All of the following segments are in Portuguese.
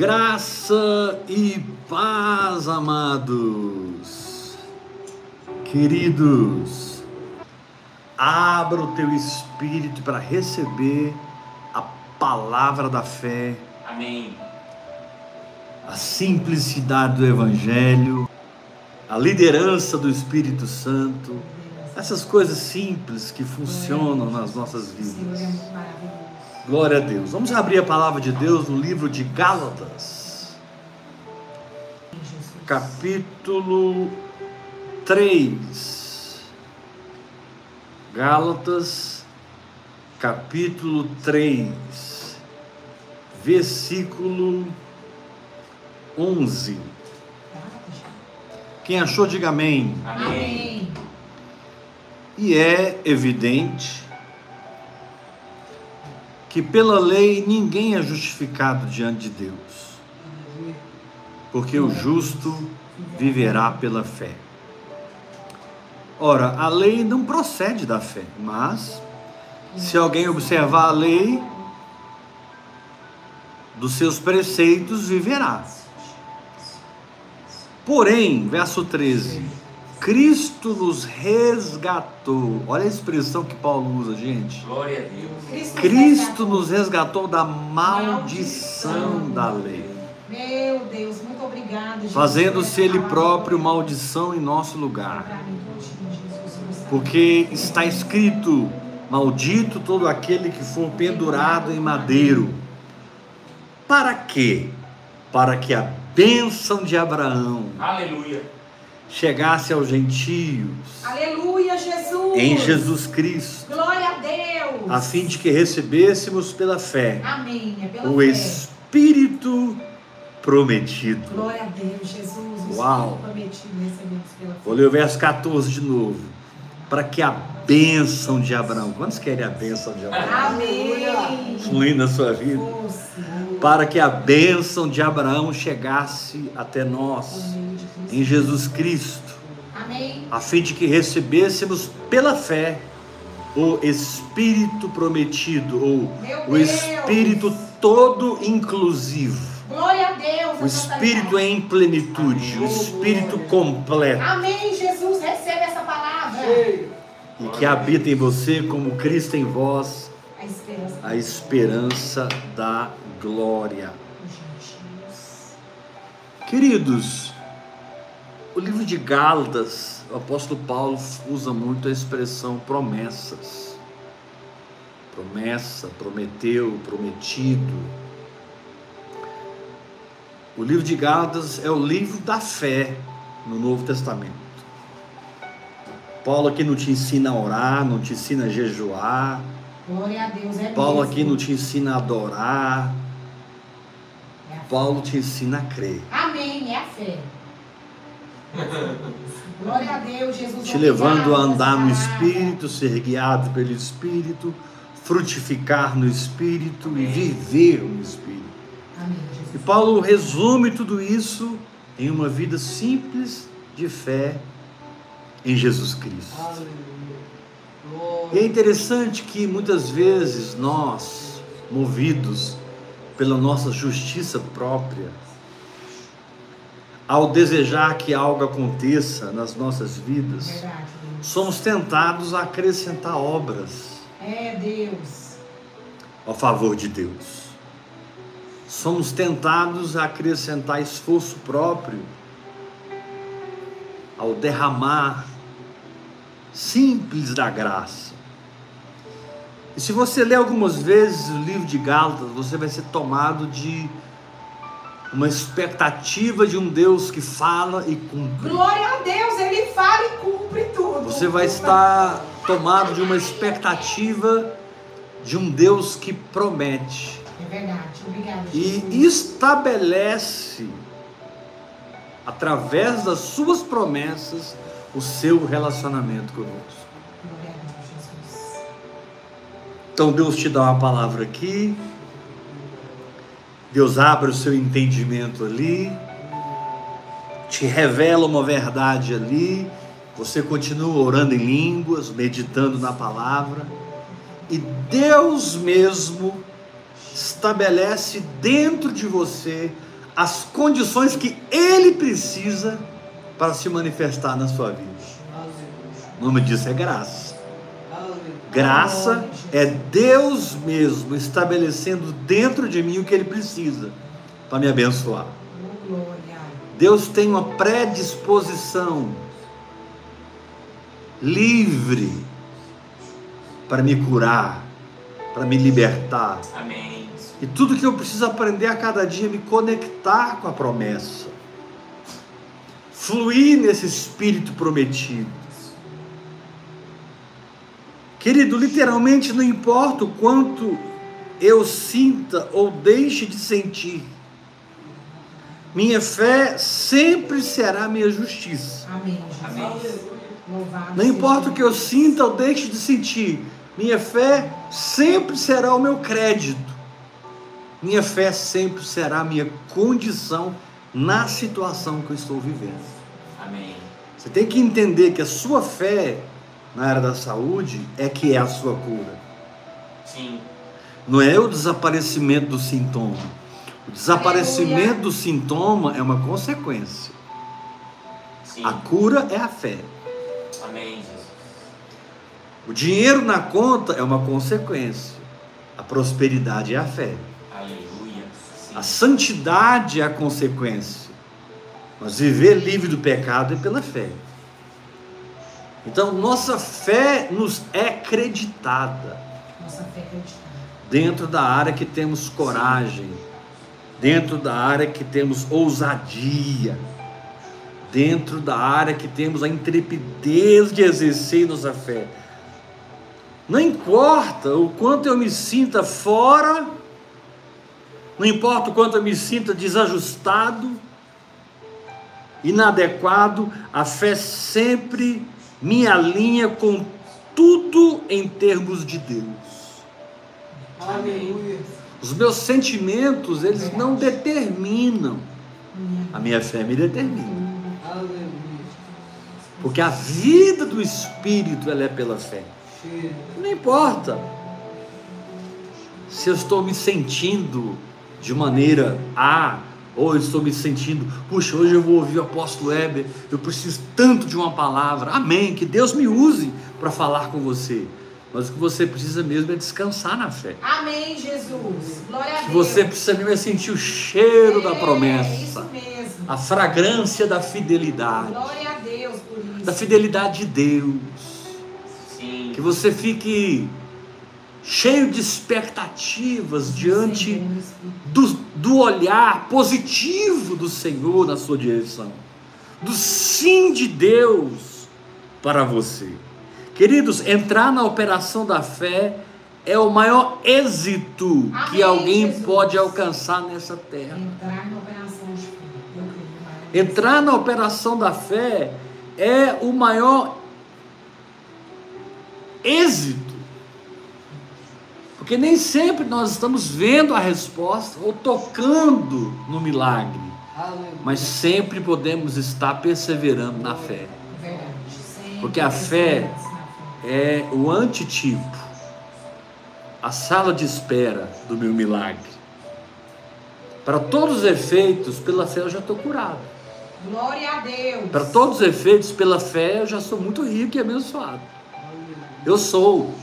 Graça e paz, amados, queridos, abra o teu espírito para receber a palavra da fé. Amém. A simplicidade do Evangelho, a liderança do Espírito Santo, essas coisas simples que funcionam nas nossas vidas. Glória a Deus. Vamos abrir a palavra de Deus no livro de Gálatas, capítulo 3. Gálatas, capítulo 3, versículo 11. Quem achou, diga amém. Amém. E é evidente que pela lei ninguém é justificado diante de Deus, porque o justo viverá pela fé. Ora, a lei não procede da fé, mas se alguém observar a lei dos seus preceitos, viverá. Porém, verso 13: Cristo nos resgatou. Olha a expressão que Paulo usa, gente. Glória a Deus. Cristo nos resgatou da maldição da lei, Meu Deus, muito obrigada. Jesus, fazendo-se Ele próprio maldição em nosso lugar. Porque está escrito: Maldito todo aquele que for pendurado em madeiro. Para quê? Para que a bênção de Abraão Aleluia. Chegasse aos gentios Aleluia, Jesus. em Jesus Cristo, Glória a Deus. a fim de que recebêssemos pela fé Amém. É pela o fé. Espírito prometido. Glória a Deus, Jesus. O Uau. Espírito prometido recebemos pela fé. Vou ler o verso 14 de novo. Para que a bênção de Abraão, quantos querem a bênção de Abraão? Amém. Fluir na sua vida. Força. Para que a bênção de Abraão chegasse até nós, em Jesus Cristo, Amém. a fim de que recebêssemos pela fé o Espírito prometido, ou o. Espírito todo inclusivo. Glória a Deus. O Espírito é em plenitude, o Espírito completo, Amém, Jesus. Recebe essa palavra. e que habita em você como Cristo em vós, A esperança. a esperança da glória. Queridos, o livro de Gálatas, o apóstolo Paulo usa muito a expressão promessas. Promessa, prometeu, prometido. O livro de Gálatas é o livro da fé no Novo Testamento. Paulo aqui não te ensina a orar, não te ensina a jejuar. Glória a Deus. É Paulo mesmo. aqui não te ensina a adorar. Paulo te ensina a crer. Amém. É a fé. Glória a Deus, Jesus. te levando a andar no. Espírito, ser guiado pelo Espírito, frutificar no Espírito e viver no Espírito. Amém, E. Paulo resume tudo isso em uma vida simples de fé em Jesus Cristo. E é interessante que muitas vezes nós, movidos pela nossa justiça própria, ao desejar que algo aconteça nas nossas vidas, Verdade, Deus. somos tentados a acrescentar obras É Deus. ao favor de Deus. Somos tentados a acrescentar esforço próprio ao derramar simples da graça. E se você ler algumas vezes o livro de Gálatas, você vai ser tomado de uma expectativa de um Deus que fala e cumpre. Glória a Deus, Ele fala e cumpre tudo. Você vai estar tomado de uma expectativa de um Deus que promete É verdade, obrigada. e Jesus. estabelece, através das suas promessas, o seu relacionamento conosco. Então Deus te dá uma palavra aqui, Deus abre o seu entendimento ali, te revela uma verdade ali, você continua orando em línguas, meditando na palavra, e Deus mesmo estabelece dentro de você as condições que Ele precisa para se manifestar na sua vida. O nome disso é graça. Graça é Deus mesmo estabelecendo dentro de mim o que Ele precisa para me abençoar. Deus tem uma predisposição livre para me curar, para me libertar. Amém. E tudo que eu preciso aprender a cada dia é me conectar com a promessa. Fluir nesse espírito prometido. Querido, literalmente não importa o quanto eu sinta ou deixe de sentir. Minha fé sempre será minha justiça. Amém, Amém. Não importa o que eu sinta ou deixe de sentir, minha fé sempre será o meu crédito. Minha fé sempre será a minha condição na situação que eu estou vivendo. Amém. Você tem que entender que a sua fé na área da saúde é que é a sua cura. Sim. Não é o desaparecimento do sintoma. O desaparecimento Aleluia. do sintoma é uma consequência. Sim. A cura é a fé. Amém, Jesus. O dinheiro na conta é uma consequência. A prosperidade é a fé. Aleluia. Sim. A santidade é a consequência. Mas viver livre do pecado é pela fé. Então, nossa fé nos é creditada Nossa fé acreditada. dentro da área que temos coragem, dentro da área que temos ousadia, dentro da área que temos a intrepidez de exercer nossa fé. Não importa o quanto eu me sinta fora, não importa o quanto eu me sinta desajustado, inadequado, a fé sempre me alinha com tudo em termos de Deus. Amém. Os meus sentimentos, eles não determinam. A minha fé me determina. Porque a vida do Espírito, ela é pela fé. Não importa se eu estou me sentindo de maneira A, ou eu estou me sentindo, puxa, hoje eu vou ouvir o apóstolo Weber, eu preciso tanto de uma palavra. Amém. Que Deus me use para falar com você. Mas o que você precisa mesmo é descansar na fé. Amém, Jesus. Glória a Que Deus. você precisa mesmo é sentir o cheiro da É, promessa. Isso mesmo. a fragrância da fidelidade, Glória a Deus por isso. da fidelidade de Deus. Sim. Que você fique cheio de expectativas diante do, do olhar positivo do Senhor na sua direção, do sim de Deus para você. Queridos, entrar na operação da fé é o maior êxito que Amém, alguém Jesus. pode alcançar nessa terra. Entrar na operação de fé. Entrar na operação da fé é o maior êxito. Porque nem sempre nós estamos vendo a resposta ou tocando no milagre, mas sempre podemos estar perseverando na fé. Porque a fé. É o antitipo, a sala de espera do meu milagre. Para todos os efeitos, pela fé eu já estou curado. Glória a Deus. Para todos os efeitos, pela fé, eu já sou muito rico e abençoado. Eu sou.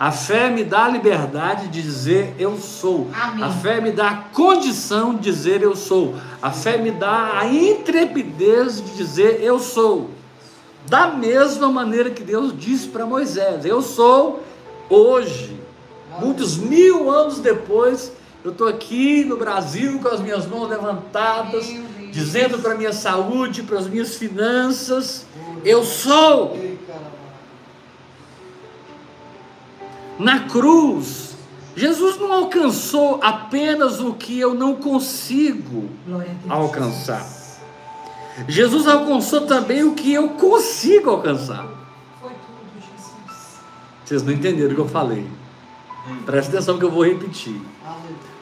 A fé me dá a liberdade de dizer eu sou. Amém. A fé me dá a condição de dizer eu sou. A fé me dá a intrepidez de dizer eu sou. Da mesma maneira que Deus disse para Moisés: Eu sou hoje. Muitos mil anos depois, eu estou aqui no Brasil com as minhas mãos levantadas, dizendo para a minha saúde, para as minhas finanças: Eu sou. Na cruz, Jesus não alcançou apenas o que eu não consigo alcançar. Jesus alcançou também o que eu consigo alcançar. Foi tudo, Jesus. Vocês não entenderam o que eu falei. Presta atenção que eu vou repetir.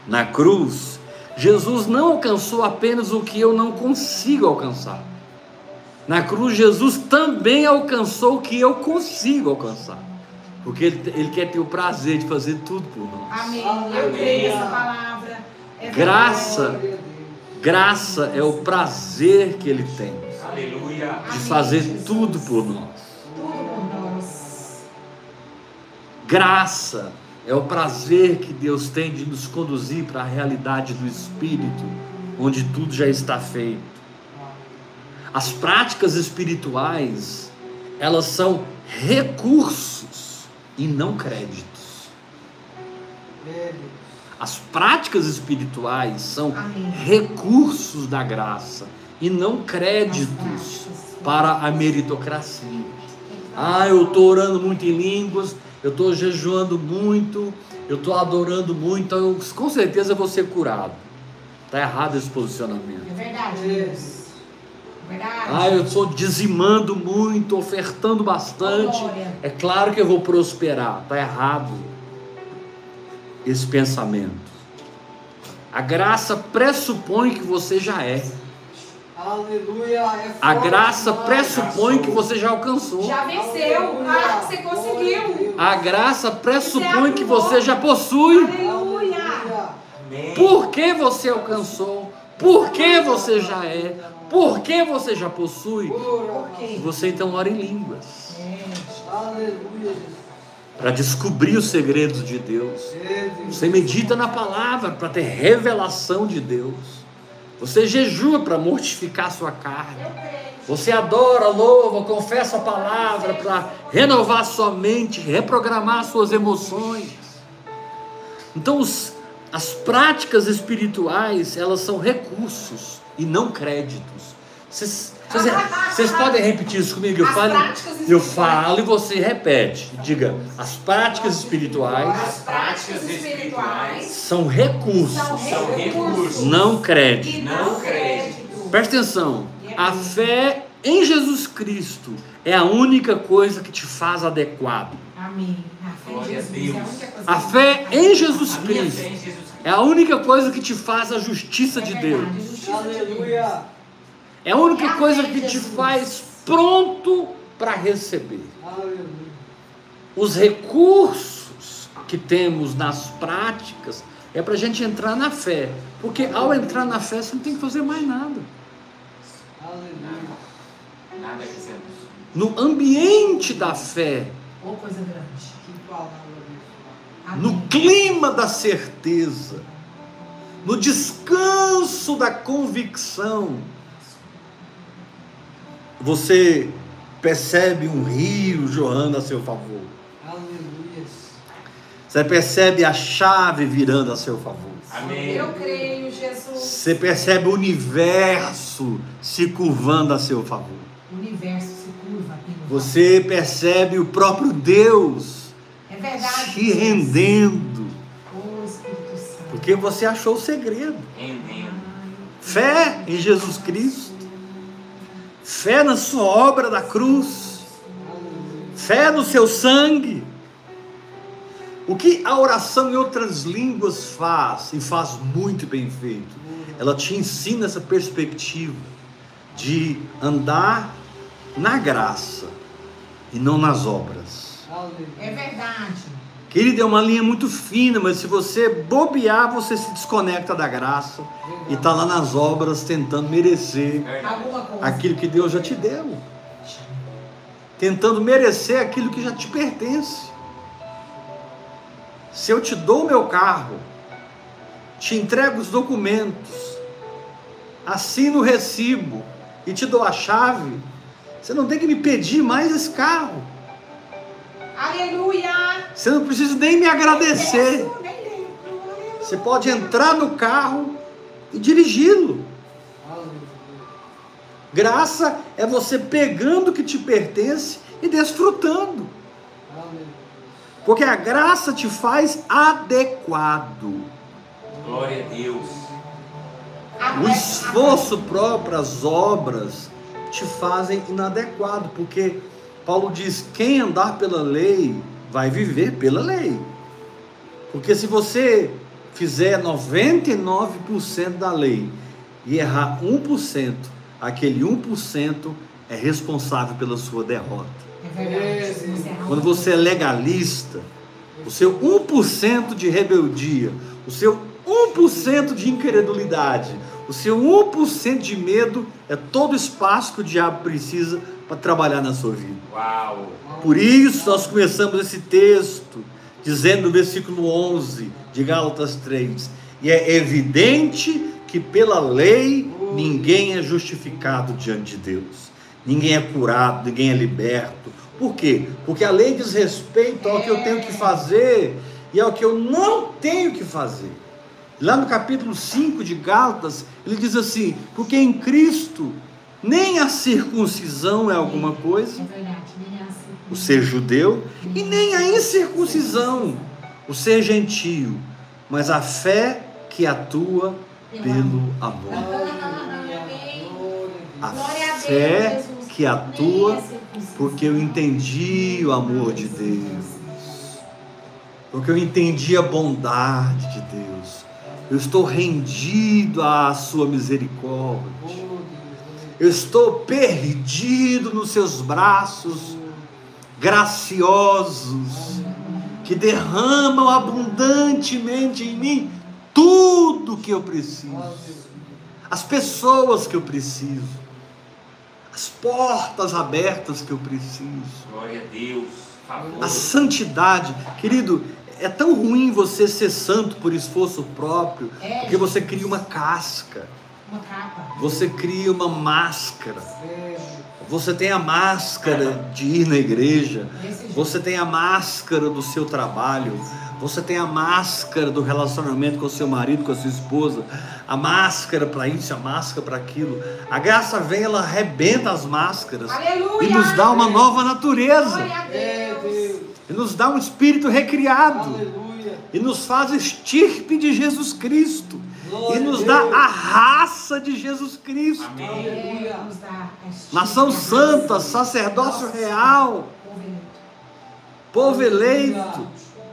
Na cruz, Jesus não alcançou apenas o que eu não consigo alcançar. Na cruz, Jesus também alcançou o que eu consigo alcançar. Porque ele, ele quer ter o prazer de fazer tudo por nós. Amém. Eu creio nessa palavra. É Graça. Graça é o prazer que ele tem Aleluia. de fazer tudo por nós. Tudo por nós. Graça é o prazer que Deus tem de nos conduzir para a realidade do Espírito, onde tudo já está feito. As práticas espirituais, elas são recursos e não créditos. As práticas espirituais são Amém. recursos da graça e não créditos para a meritocracia. Ah, eu estou orando muito em línguas, eu estou jejuando muito, eu estou adorando muito, então eu, com certeza eu vou ser curado. Está errado esse posicionamento. É verdade, Deus. Verdade. Ah, eu estou dizimando muito, ofertando bastante. Glória. É claro que eu vou prosperar. Está errado esse pensamento. A graça pressupõe que você já é. Aleluia. É A graça pressupõe que você já alcançou. Já venceu. Ah, você conseguiu. A graça pressupõe que você já possui. Aleluia. Por que você alcançou? Por que você já é? Por que você já possui? Você então ora em línguas para descobrir os segredos de Deus. Você medita na palavra para ter revelação de Deus. Você jejua para mortificar sua carne. Você adora, louva, confessa a palavra para renovar sua mente, reprogramar suas emoções. Então, os- as práticas espirituais, elas são recursos e não créditos. Vocês, vocês- vocês podem repetir isso comigo? Eu falo, eu falo e você repete. Diga, as práticas espirituais As práticas espirituais são recursos, são recursos não créditos. Não não crédito. Presta atenção. A fé em Jesus Cristo é a única coisa que te faz adequado. Amém. A fé em Jesus é a A fé em Cristo em Jesus é a única coisa que te faz a justiça É de verdade, Deus. justiça de Deus. Aleluia. É a única É coisa que te faz pronto para receber. Aleluia. Os recursos que temos nas práticas é para a gente entrar na fé. Porque ao entrar na fé, você não tem que fazer mais nada. Aleluia. No ambiente da fé, coisa grande. No clima da certeza, no descanso da convicção, você percebe um rio jorrando a seu favor. Aleluia. Você percebe a chave virando a seu favor. Amém. Eu creio, Jesus. Você percebe o universo se curvando a seu favor. O universo se curva aqui no Você percebe o próprio Deus É verdade. te Jesus. rendendo, Ô, Espírito Santo. porque você achou o segredo. Rendendo. Fé em Jesus Cristo, fé na sua obra da cruz, fé no seu sangue. O que a oração em outras línguas faz, e faz muito bem feito, ela te ensina essa perspectiva de andar na graça e não nas obras. É verdade. Querido, é uma linha muito fina, mas se você bobear, você se desconecta da graça e está lá nas obras tentando merecer aquilo que Deus já te deu, tentando merecer aquilo que já te pertence. Se eu te dou o meu carro, te entrego os documentos, assino o recibo e te dou a chave, você não tem que me pedir mais esse carro. Aleluia. Você não precisa nem me agradecer. Você pode entrar no carro e dirigi-lo. Graça é você pegando o que te pertence e desfrutando. Porque a graça te faz adequado. Glória a Deus. O esforço próprio, as obras, te fazem inadequado. Porque Paulo diz: quem andar pela lei vai viver pela lei. Porque se você fizer 99% da lei e errar 1%, aquele 1% é responsável pela sua derrota. É errar Quando você é legalista, o seu 1% de rebeldia, o seu 1% de incredulidade, o seu 1% de medo é todo o espaço que o diabo precisa para trabalhar na sua vida. Uau. Por isso nós começamos esse texto dizendo no versículo 11 de Gálatas 3: E é evidente que pela lei ninguém é justificado diante de Deus, ninguém é curado, ninguém é liberto. Por quê? Porque a lei diz respeito ao que eu tenho que fazer e ao que eu não tenho que fazer. Lá no capítulo 5 de Gálatas, ele diz assim: Porque em Cristo nem a circuncisão é alguma coisa, É o ser judeu, e nem a incircuncisão, o ser gentio, mas a fé que atua pelo amor. A fé que atua porque eu entendi o amor de Deus, porque eu entendi a bondade de Deus, eu estou rendido à sua misericórdia, eu estou perdido nos seus braços graciosos que derramam abundantemente em mim tudo que eu preciso, as pessoas que eu preciso, as portas abertas que eu preciso, Glória a Deus. Favor. a santidade, querido. É tão ruim você ser santo por esforço próprio, É, porque você cria uma casca, Uma capa. você cria uma máscara. É, Você tem a máscara de ir na igreja, você tem a máscara do seu trabalho, você tem a máscara do relacionamento com o seu marido, com a sua esposa, a máscara para isso, a máscara para aquilo. A graça vem, ela arrebenta as máscaras Aleluia. e nos dá uma nova natureza, Glória a é Deus. E nos dá um espírito recriado, Aleluia. e nos faz estirpe de Jesus Cristo, e Glória nos a dá a raça de Jesus Cristo. Amém. Nos Nação santa, sacerdócio Nossa, real. povo eleito. povo eleito,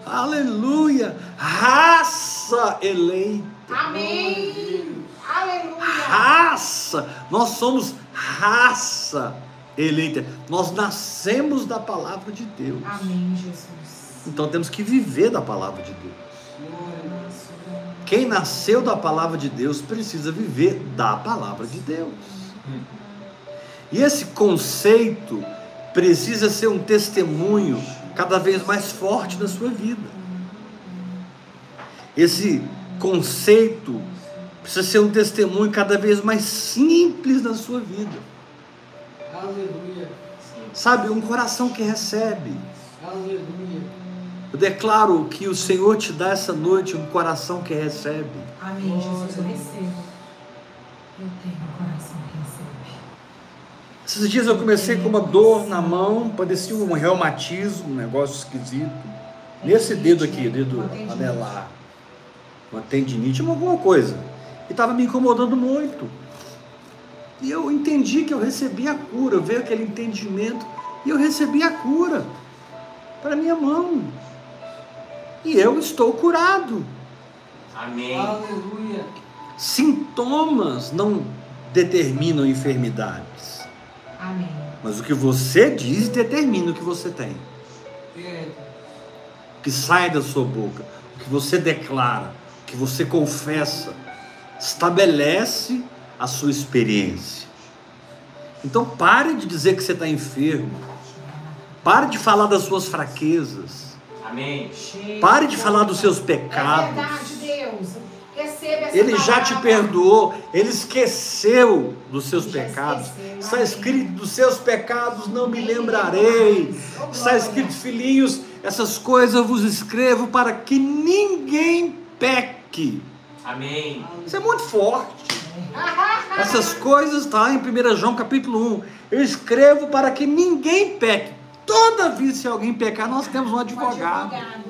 aleluia, raça eleita, Amém. Aleluia. raça, nós somos raça eleita, nós nascemos da palavra de Deus, Amém, Jesus. então temos que viver da palavra de Deus. Quem nasceu da palavra de Deus precisa viver da palavra de Deus. E esse conceito precisa ser um testemunho cada vez mais forte na sua vida. Esse conceito precisa ser um testemunho cada vez mais simples na sua vida. Aleluia. Sabe, um coração que recebe. Aleluia. Eu declaro que o Senhor te dá essa noite um coração que recebe. Amém, Jesus. Eu recebo. Eu tenho um coração que recebe. Esses dias eu comecei com uma dor na mão, parecia um reumatismo, um negócio esquisito. Nesse dedo aqui, dedo tendinite. anelar. Uma tendinite, alguma coisa. E estava me incomodando muito. E eu entendi que eu recebi a cura, veio aquele entendimento, e eu recebi a cura para minha mão. E eu estou curado. Amém. Aleluia. Sintomas não determinam enfermidades, Amém. mas o que você diz determina o que você tem. É. O que sai da sua boca, o que você declara, o que você confessa, estabelece a sua experiência. Então pare de dizer que você está enfermo. Pare de falar das suas fraquezas. Amém. Pare de falar dos seus É pecados. verdade, Deus. Receba essa Ele já te perdoou, ele esqueceu dos seus pecados. esqueceu, Está escrito: dos seus pecados não me lembrarei. Oh, Está escrito, filhinhos, essas coisas eu vos escrevo para que ninguém peque. Amém. Isso é muito forte. Essas coisas está em 1 João capítulo 1. Eu escrevo para que ninguém peque. Toda vez que alguém pecar, nós temos um Um advogado. advogado.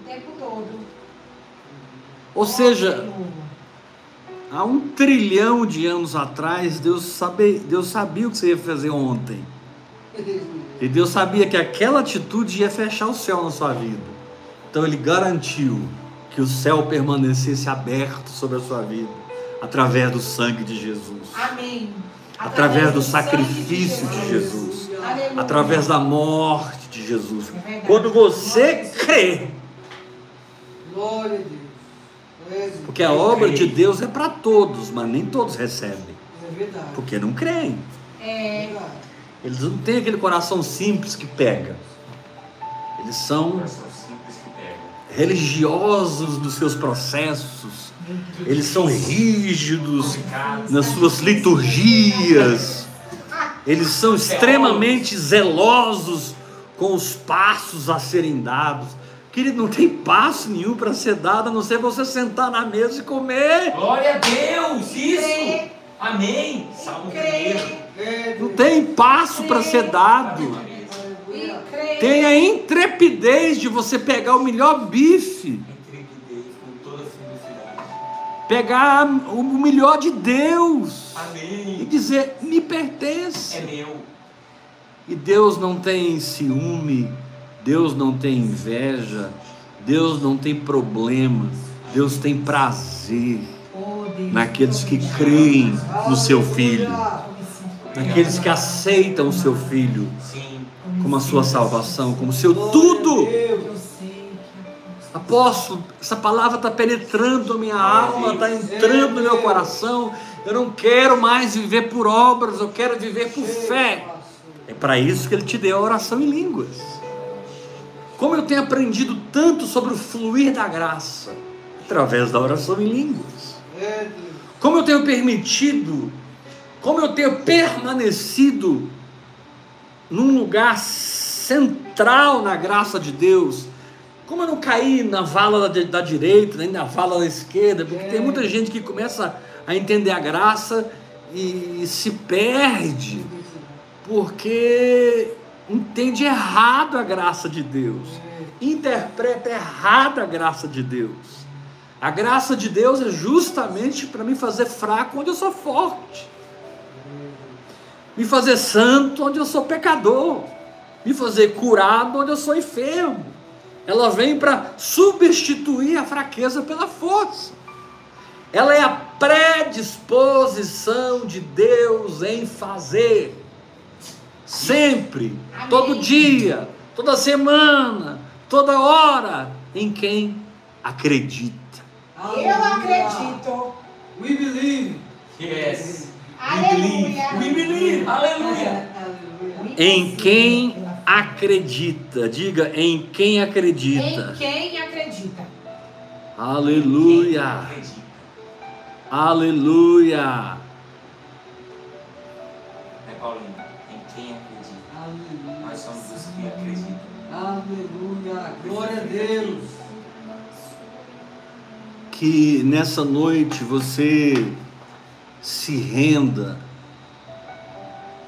O tempo todo. Ou seja, há um trilhão de anos atrás, Deus, sabe, Deus sabia o que você ia fazer ontem. E Deus sabia que aquela atitude ia fechar o céu na sua vida. Então Ele garantiu que o céu permanecesse aberto sobre a sua vida, através do sangue de Jesus. Amém. através do sacrifício de Jesus, através da morte de Jesus. É. Quando você crê, Glória a Deus. Porque a obra de Deus é para todos, mas nem todos recebem, É verdade. porque não creem. É. Eles não têm aquele coração simples que pega. Eles são religiosos nos seus processos. Eles são rígidos nas suas liturgias. Eles são extremamente zelosos com os passos a serem dados. Querido, não tem passo nenhum para ser dado, a não ser você sentar na mesa e comer. Glória a Deus! Isso! Amém! Salmo primeiro. Não tem passo para ser dado. e Aleluia. crê. Tem a intrepidez de você pegar o melhor bife, pegar o melhor de Deus e Amém! dizer: me pertence. É meu. E Deus não tem ciúme, Deus não tem inveja, Deus não tem problema, Deus tem prazer Oh, Deus. naqueles que creem no seu filho, naqueles que aceitam o seu filho como a sua salvação, como seu tudo. Apóstolo, essa palavra está penetrando minha alma, está entrando no meu coração. Eu não quero mais viver por obras, eu quero viver por fé. É para isso que ele te deu a oração em línguas. Como eu tenho aprendido tanto sobre o fluir da graça através da oração em línguas. Como eu tenho permitido, como eu tenho permanecido num lugar central na graça de Deus. Como eu não caí na vala da, da direita, nem na vala da esquerda, porque tem muita gente que começa a entender a graça e se perde porque entende errado a graça de Deus, interpreta errado a graça de Deus. A graça de Deus é justamente para me fazer fraco onde eu sou forte, me fazer santo onde eu sou pecador, me fazer curado onde eu sou enfermo. Ela vem para substituir a fraqueza pela força. Ela é a predisposição de Deus em fazer. Sempre, Amém. todo dia, toda semana, toda hora, em quem acredita. Eu acredito. We believe. Yes. Aleluia. We believe. Aleluia. Aleluia. Em quem acredita. Diga, em quem acredita. Em quem acredita. Aleluia. Acredita. Aleluia. É Paulinho. Em quem acredita. Aleluia. Nós somos os que acreditam. Aleluia. Glória a Deus. Que nessa noite você se renda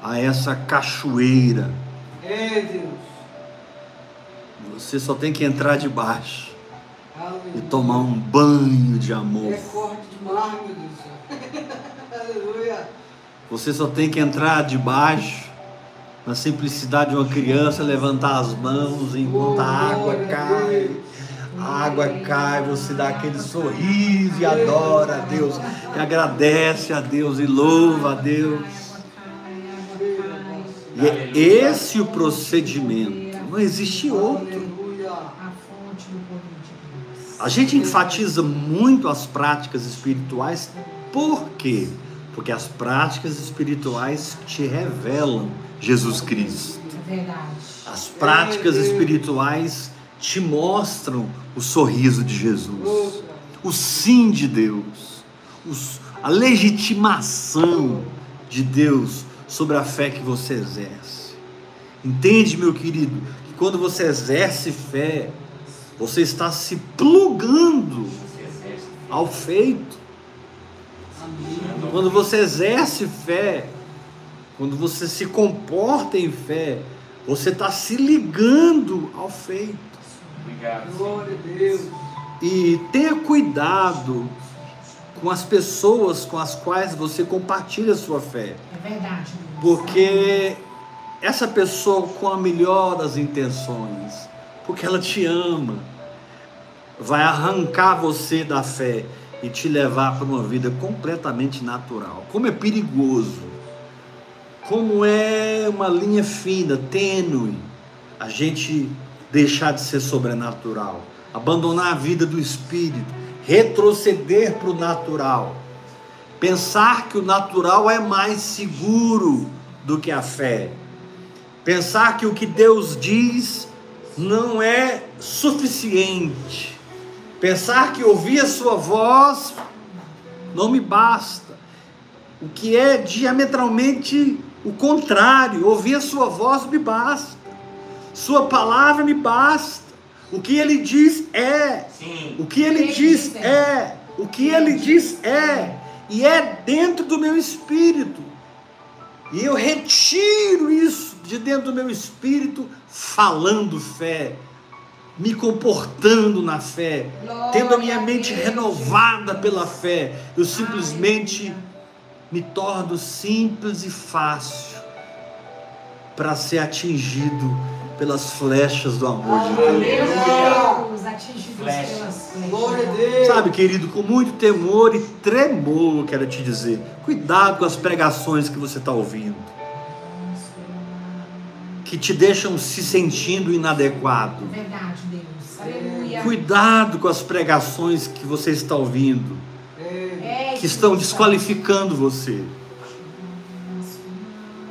a essa cachoeira. É Deus. Você só tem que entrar debaixo e tomar um banho de amor. É meu Deus. Aleluia. Você só tem que entrar debaixo, na simplicidade de uma criança, levantar as mãos enquanto a água cai. A água cai, você dá aquele sorriso e adora a Deus, e agradece a Deus e louva a Deus. E é esse o procedimento, não existe outro. A gente enfatiza muito as práticas espirituais, por quê? Porque as práticas espirituais te revelam Jesus Cristo. É. As práticas espirituais te mostram o sorriso de Jesus, o sim de Deus, a legitimação de Deus sobre a fé que você exerce. Entende, meu querido, que quando você exerce fé, você está se plugando ao feito. Quando você exerce fé, quando você se comporta em fé, você está se ligando ao feito. Obrigado. Glória a Deus. E tenha cuidado com as pessoas com as quais você compartilha a sua fé. É verdade. Porque essa pessoa com a melhor das intenções, porque ela te ama, vai arrancar você da fé e te levar para uma vida completamente natural. Como é perigoso. Como é uma linha fina, tênue, a gente deixar de ser sobrenatural, abandonar a vida do espírito, retroceder para o natural, pensar que o natural é mais seguro do que a fé, pensar que o que Deus diz não é suficiente, pensar que ouvir a sua voz não me basta, o que é diametralmente o contrário, ouvir a sua voz me basta. Sua palavra me basta. O que ele diz é. Sim. O que ele diz é. O que ele diz é. E é dentro do meu espírito. E eu retiro isso de dentro do meu espírito, falando fé, me comportando na fé, tendo a minha mente renovada pela fé. Eu simplesmente me torno simples e fácil para ser atingido pelas flechas do amor de Deus. Deus, pelas Glória a. Deus. Sabe, querido, com muito temor e tremor, eu quero te dizer, cuidado com as pregações que você está ouvindo, que te deixam se sentindo inadequado. Verdade, Deus. Aleluia. Cuidado com as pregações que você está ouvindo, É, que estão desqualificando você.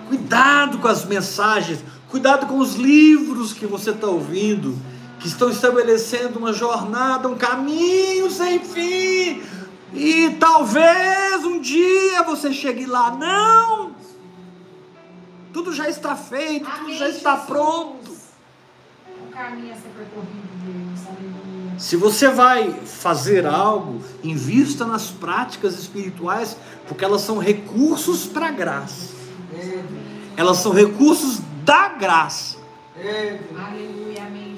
Cuidado com as mensagens, cuidado com os livros que você está ouvindo, que estão estabelecendo uma jornada, um caminho sem fim. E talvez um dia você chegue lá. Não! Tudo já está feito, tudo Amém, já está Jesus. pronto. O caminho a ser percorrido. Se você vai fazer algo, invista nas práticas espirituais, porque elas são recursos para a graça. Elas são recursos da graça. Aleluia. Amém,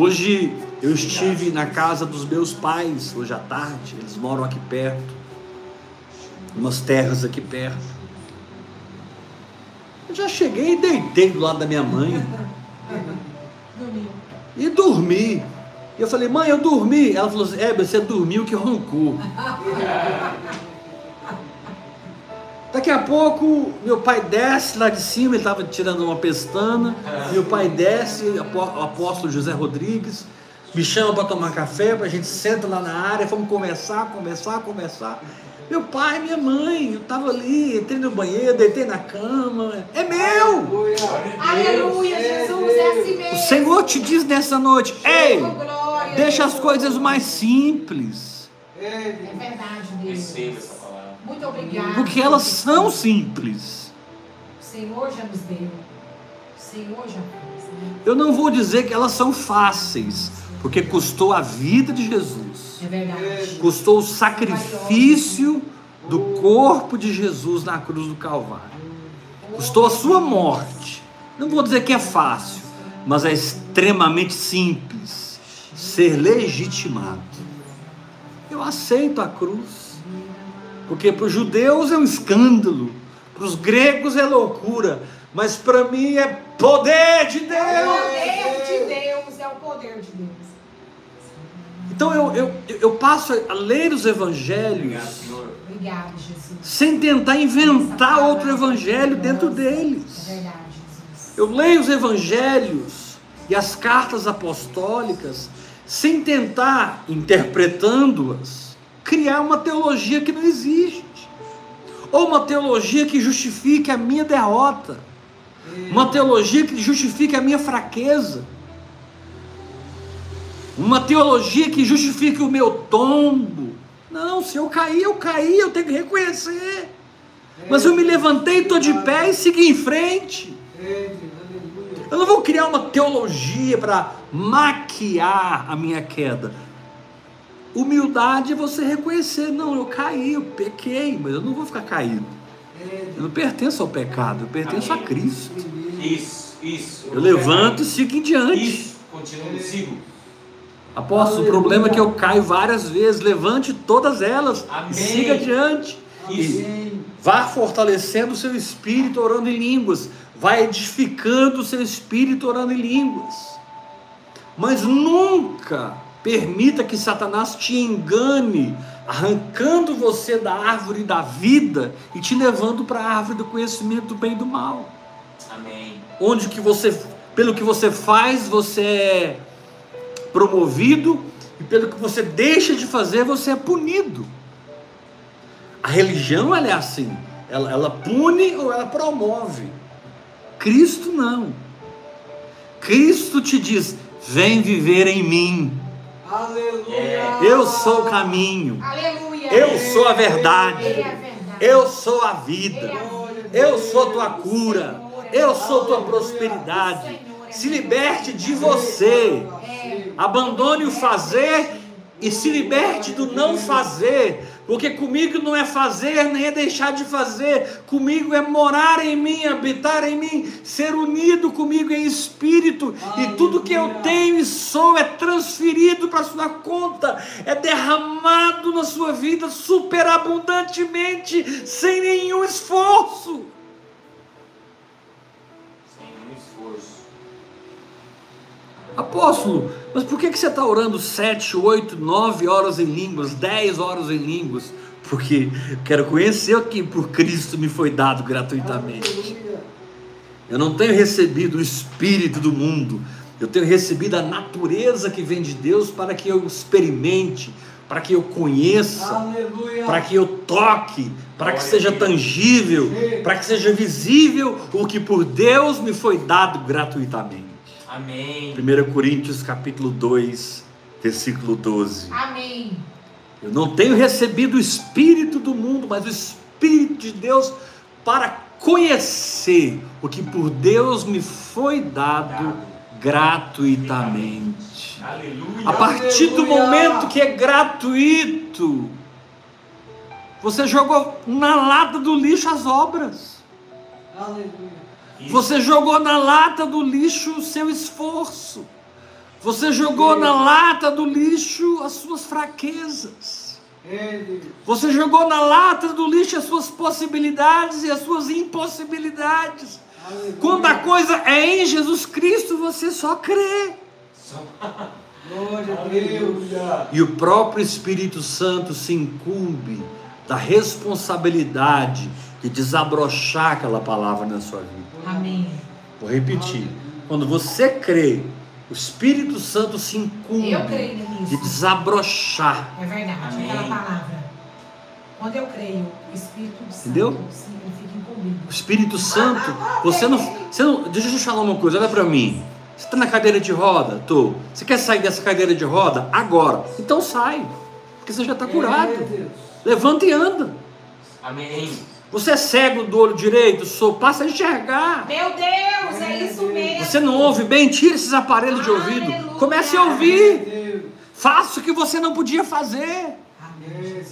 Hoje eu estive na casa dos meus pais, hoje à tarde, eles moram aqui perto, umas terras aqui perto. Eu já cheguei e deitei do lado da minha mãe e dormi. E eu falei, mãe, eu dormi. Ela falou assim: é, você dormiu que roncou. Daqui a pouco, meu pai desce lá de cima, ele estava tirando uma pestana. Meu pai desce, o apóstolo José Rodrigues, me chama para tomar café, a gente senta lá na área, vamos conversar, conversar, conversar. Meu pai, minha mãe, eu estava ali, entrei no banheiro, deitei na cama. É meu! Aleluia, Jesus. É assim O mesmo. Senhor te diz nessa noite: ei, glória, deixa as coisas mais simples, É verdade, Deus. Muito obrigado. porque elas são simples. O Senhor já nos deu. O Senhor já fez. Né? Eu não vou dizer que elas são fáceis, porque custou a vida de Jesus, É verdade. custou o sacrifício do corpo de Jesus na cruz do Calvário, custou a sua morte. Não vou dizer que é fácil, mas é extremamente simples ser legitimado. Eu aceito a cruz, porque para os judeus é um escândalo, para os gregos é loucura, mas para mim é poder de É o Deus. poder de Deus. É o poder de Deus. Então eu, eu, eu passo a ler os Obrigado, evangelhos Senhor. Obrigado, Jesus. sem tentar inventar outro evangelho dentro É deles. verdade, Jesus. Eu leio os evangelhos e as cartas apostólicas sem tentar, interpretando-as, criar uma teologia que não existe. Ou uma teologia que justifique a minha derrota. Uma teologia que justifique a minha fraqueza. Uma teologia que justifique o meu tombo. Não, se eu cair, eu caí, eu tenho que reconhecer. Mas eu me levantei, estou de pé e segui em frente. Eu não vou criar uma teologia para maquiar a minha queda. Humildade é você reconhecer, não, eu caí, eu pequei, mas eu não vou ficar caído. Eu não pertenço ao pecado, eu pertenço a. Cristo. Isso, isso. Eu levanto e sigo em diante. Isso, continuo, sigo. Apóstolo, o problema é que eu caio várias vezes. Levante todas elas Amém. e siga adiante. Isso. E vá fortalecendo o seu espírito orando em línguas. Vá edificando o seu espírito orando em línguas. Mas nunca Permita que Satanás te engane, arrancando você da árvore da vida e te levando para a árvore do conhecimento do bem e do mal. Amém. Onde que você, pelo que você faz, você é promovido e pelo que você deixa de fazer, você é punido. A religião ela é assim, ela, ela pune ou ela promove. Cristo não. Cristo te diz: vem viver em mim. Aleluia. Eu sou o caminho. Aleluia. Eu sou a verdade. É a verdade. Eu sou a vida. é a. Eu sou tua cura. Eu sou tua prosperidade. Se liberte de você. É. Abandone o fazer e se liberte do não fazer. Porque comigo não é fazer nem é deixar de fazer. Comigo é morar em mim, habitar em mim, ser unido comigo em espírito. E tudo que eu tenho e sou é transferido para sua conta, é derramado na sua vida superabundantemente, sem nenhum esforço. Apóstolo, mas por que, que você está orando 7, 8, 9 horas em línguas, 10 horas em línguas? Porque quero conhecer o que por Cristo me foi dado gratuitamente. Eu não tenho recebido o Espírito do mundo, eu tenho recebido a natureza que vem de Deus para que eu experimente, para que eu conheça, para que eu toque, para que seja tangível, para que seja visível o que por Deus me foi dado gratuitamente. Amém. 1 Coríntios capítulo 2, versículo 12. Amém. Eu não tenho recebido o Espírito do mundo, mas o Espírito de Deus para conhecer o que por Deus me foi dado gratuitamente. Aleluia. A partir do Aleluia. momento que é gratuito, você jogou na lata do lixo as obras. Aleluia. Você jogou na lata do lixo o seu esforço. Você jogou na lata do lixo as suas fraquezas. Você jogou na lata do lixo as suas possibilidades e as suas impossibilidades. Quando a coisa é em Jesus Cristo, você só crê. Glória a Deus. E o próprio Espírito Santo se incumbe da responsabilidade de desabrochar aquela palavra na sua vida. Amém. Vou repetir. Quando você crê, o Espírito Santo se incumbe Eu creio de desabrochar. É verdade, Amém. aquela palavra. Quando eu creio, o Espírito Santo Entendeu? sim, ele fica incumbido. O Espírito Santo, você não, você não. Deixa eu te falar uma coisa, olha para mim. Você está na cadeira de roda? Tô. Você quer sair dessa cadeira de roda? Agora. Então sai. Porque você já está curado. Levanta e anda. Amém. Você é cego do olho direito? Sou. Passa a enxergar. Meu Deus, é isso mesmo. Você não ouve bem? Tira esses aparelhos de ouvido. Aleluia. Comece a ouvir. Faça o que você não podia fazer.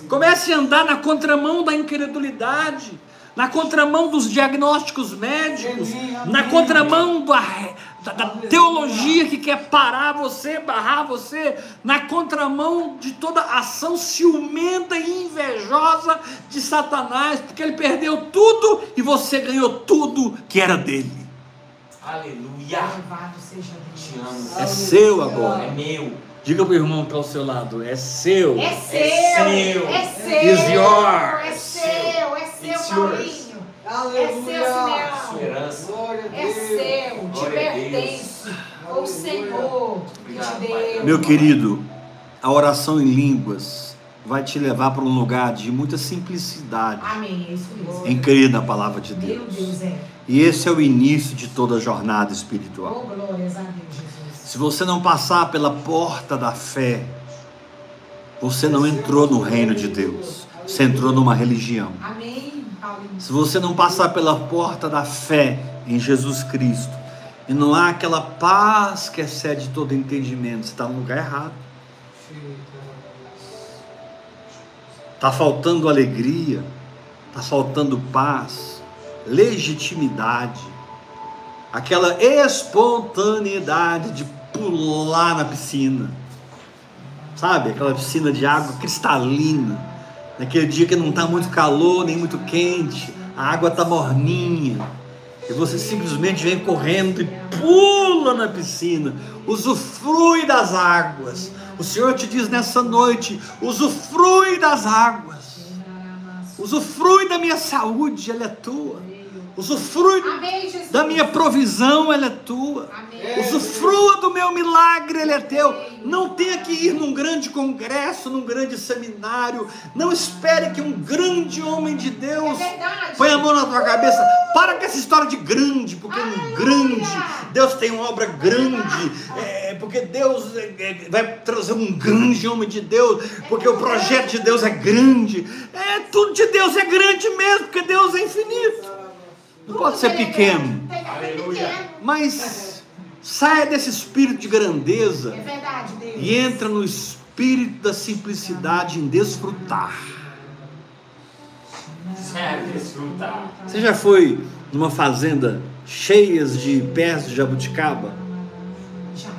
Comece a andar na contramão da incredulidade, na contramão dos diagnósticos médicos, na contramão da, da- da teologia que quer parar você, barrar você, na contramão de toda ação ciumenta e invejosa de Satanás, porque ele perdeu tudo e você ganhou tudo que era dele. Aleluia. É seu agora. É meu. Diga para o irmão que está ao seu lado: é seu. É seu, seu. é seu, Is yours. é seu, é seu, It's Paulinho. yours. É seu, Sua Simeão. herança. Glória a É seu, te pertence. O Senhor que te deu. Meu querido, a oração em línguas vai te levar para um lugar de muita simplicidade Amém, é em crer na palavra de Meu Deus. Deus, é. E esse é o início de toda a jornada espiritual. Oh, glórias a Deus, Jesus. Se você não passar pela porta da fé, você não entrou no reino de Deus. Você entrou numa religião. Se você não passar pela porta da fé em Jesus Cristo, e não há aquela paz que excede todo entendimento, você está no lugar errado. Está faltando alegria, está faltando paz, legitimidade, aquela espontaneidade de pular na piscina, sabe? Aquela piscina de água cristalina, naquele dia que não está muito calor nem muito quente, a água está morninha, E você simplesmente vem correndo e pula na piscina, usufrui das águas. O Senhor te diz nessa noite: usufrui das águas, usufrui da minha saúde, ela é tua. Usufrui da minha provisão, ela é tua. Amém. Usufrua do meu milagre, ele é teu. Não tenha que ir num grande congresso, num grande seminário. Não espere que um grande homem de É Deus verdade. põe a mão na tua cabeça. Para com essa história de grande, porque um grande, Deus tem uma obra grande. É, porque Deus é, é, vai trazer um grande homem de Deus, porque o projeto de Deus é grande. É, tudo de Deus é grande mesmo, porque Deus é infinito. Não pode ser pequeno. Mas saia desse espírito de grandeza É verdade, Deus. e entra no espírito da simplicidade em desfrutar. Sério, desfrutar. Você já foi numa fazenda cheias de pés de jabuticaba? Já.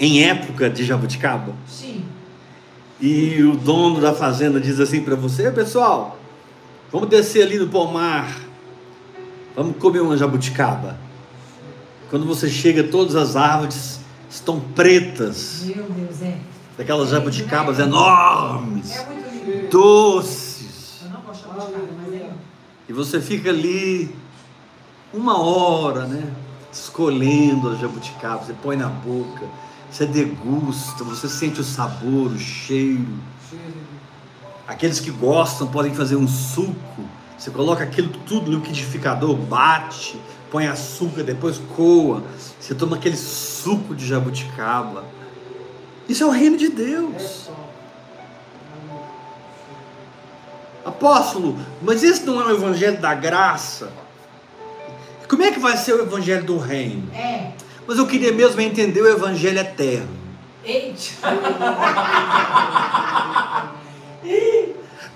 Em época de jabuticaba? Sim. E o dono da fazenda diz assim para você, pessoal, vamos descer ali no pomar, vamos comer uma jabuticaba. Quando você chega, todas as árvores estão pretas, Meu Deus, é. daquelas jabuticabas enormes, É muito lindo. doces. Eu não gosto de jabuticaba, mas é. E você fica ali uma hora, né? Escolhendo a jabuticaba, você põe na boca, você degusta, você sente o sabor, o cheiro. Aqueles que gostam podem fazer um suco. Você coloca aquilo tudo no liquidificador, bate, põe açúcar, depois coa. Você toma aquele suco de jabuticaba. Isso é o reino de Deus. Apóstolo, mas esse não é o evangelho da graça? Como é que vai ser o evangelho do reino? É. Mas eu queria mesmo entender o evangelho eterno. Eita.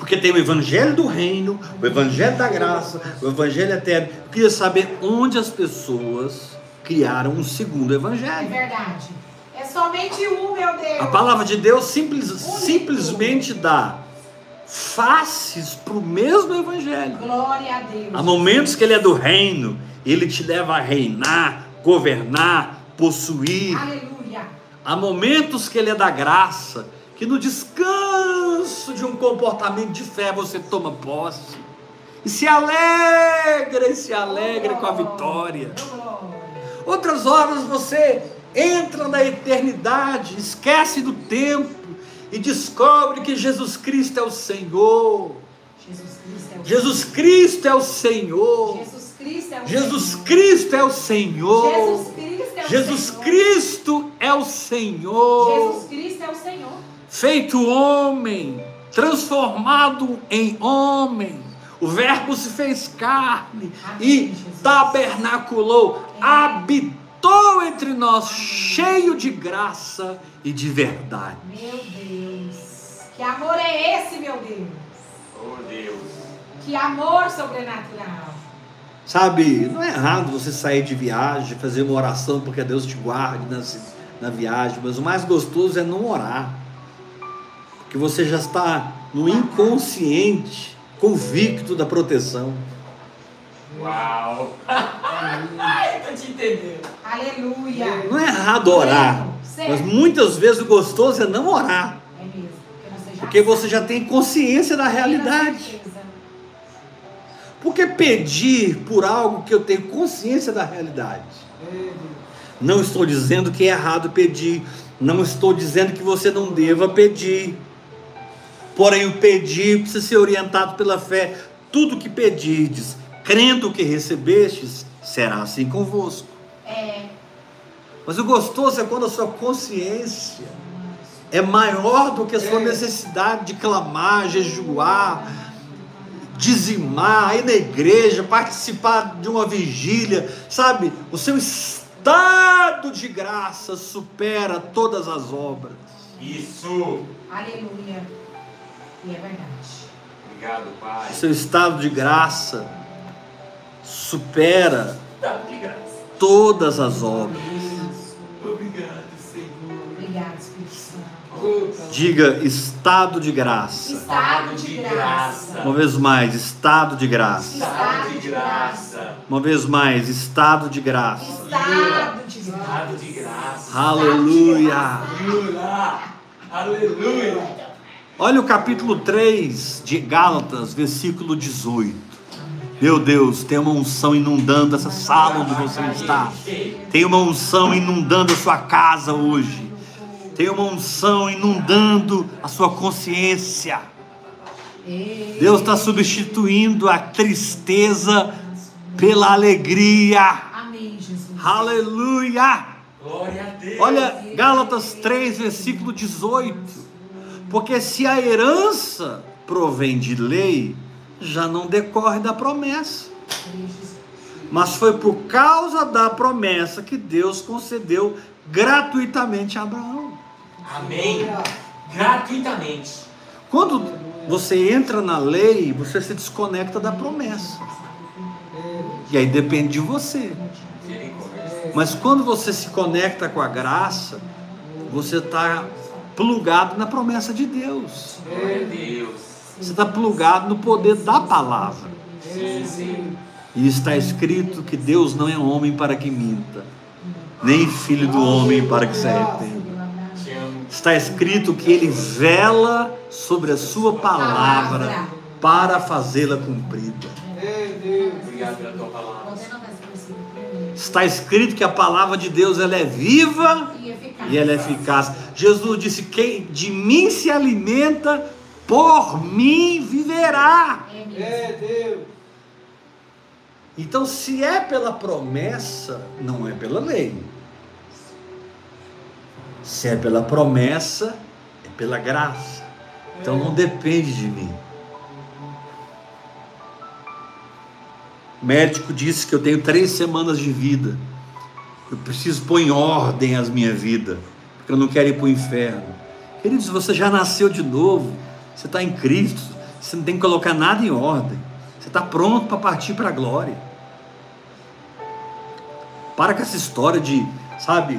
Porque tem o evangelho do reino, o evangelho da graça, o evangelho eterno. Eu queria saber onde as pessoas criaram um segundo É evangelho. verdade. É somente um, meu Deus. A palavra de Deus simples, simplesmente dá faces para o mesmo evangelho. Glória a Deus. Há momentos que ele é do reino, ele te leva a reinar, governar, possuir. Aleluia. Há momentos que ele é da graça, que no descanso de um comportamento de fé você toma posse. E se alegra, e se alegra com a vitória. Outras horas você entra na eternidade, esquece do tempo e descobre que Jesus Cristo é o Senhor. Jesus Cristo é o Jesus Cristo é o Senhor. Jesus Cristo é o Jesus Senhor. Jesus Cristo é o Jesus Senhor. Cristo é o Senhor. Jesus Cristo é o Senhor. Feito homem, transformado em homem. O Verbo se fez carne e tabernaculou, habitou entre nós, cheio de graça e de verdade. Meu Deus. Que amor é esse, meu Deus? Oh Deus. Que amor sobrenatural. Sabe, não é errado você sair de viagem, fazer uma oração porque Deus te guarde na, na viagem, mas o mais gostoso é não orar. Porque você já está no inconsciente, convicto da proteção. Uau. Ai, tô te entendendo. Aleluia. Não é errado orar, mas muitas vezes o gostoso é não orar, É mesmo. Porque você já, porque você já tem consciência da realidade. Porque pedir por algo que eu tenho consciência da realidade. Não estou dizendo que é errado pedir, não estou dizendo que você não deva pedir. Porém, o pedir precisa ser orientado pela fé. Tudo que pedirdes, crendo que recebestes, será assim convosco. É. Mas o gostoso é quando a sua consciência é maior do que a sua É. necessidade de clamar, jejuar, dizimar, ir na igreja, participar de uma vigília, sabe? O seu estado de graça supera todas as obras. Isso. Aleluia. E é verdade. Obrigado, Pai. Seu estado de graça supera Dá de graça. todas as obras. Obrigado, Senhor. Obrigado, Espírito Santo. Diga estado de graça. Estado de graça. Uma vez mais, estado de graça. Estado de graça. Uma vez mais, estado de graça. Estado de graça. Estado de graça. Aleluia. Aleluia. Aleluia. Olha o capítulo 3 de Gálatas, versículo 18. Meu Deus, tem uma unção inundando essa sala onde você está. Tem uma unção inundando a sua casa hoje. Tem uma unção inundando a sua consciência. Deus está substituindo a tristeza pela alegria. Amém, Jesus. Aleluia! Glória a Deus. Olha Gálatas 3, versículo 18. Porque se a herança provém de lei, já não decorre da promessa. Mas foi por causa da promessa que Deus concedeu gratuitamente a Abraão. Amém. Gratuitamente. Quando você entra na lei, você se desconecta da promessa. E aí depende de você. Mas quando você se conecta com a graça, você está plugado na promessa de Deus. Você está plugado no poder da palavra. E está escrito que Deus não é homem para que minta, nem filho do homem para que se arrependa. Está escrito que ele vela sobre a sua palavra para fazê-la cumprida. Obrigado pela tua palavra. Está escrito que a palavra de Deus ela é viva E ela é eficaz. Jesus disse: Quem de mim se alimenta, por mim viverá. É mesmo. Então, se é pela promessa, não é pela lei. Se é pela promessa, é pela graça. Então não depende de mim. O médico disse que eu tenho três semanas de vida. Eu preciso pôr em ordem as minha vida, porque eu não quero ir para o inferno. Queridos, você já nasceu de novo, você está em Cristo, você não tem que colocar nada em ordem. Você está pronto para partir para a glória. Para com essa história de, sabe,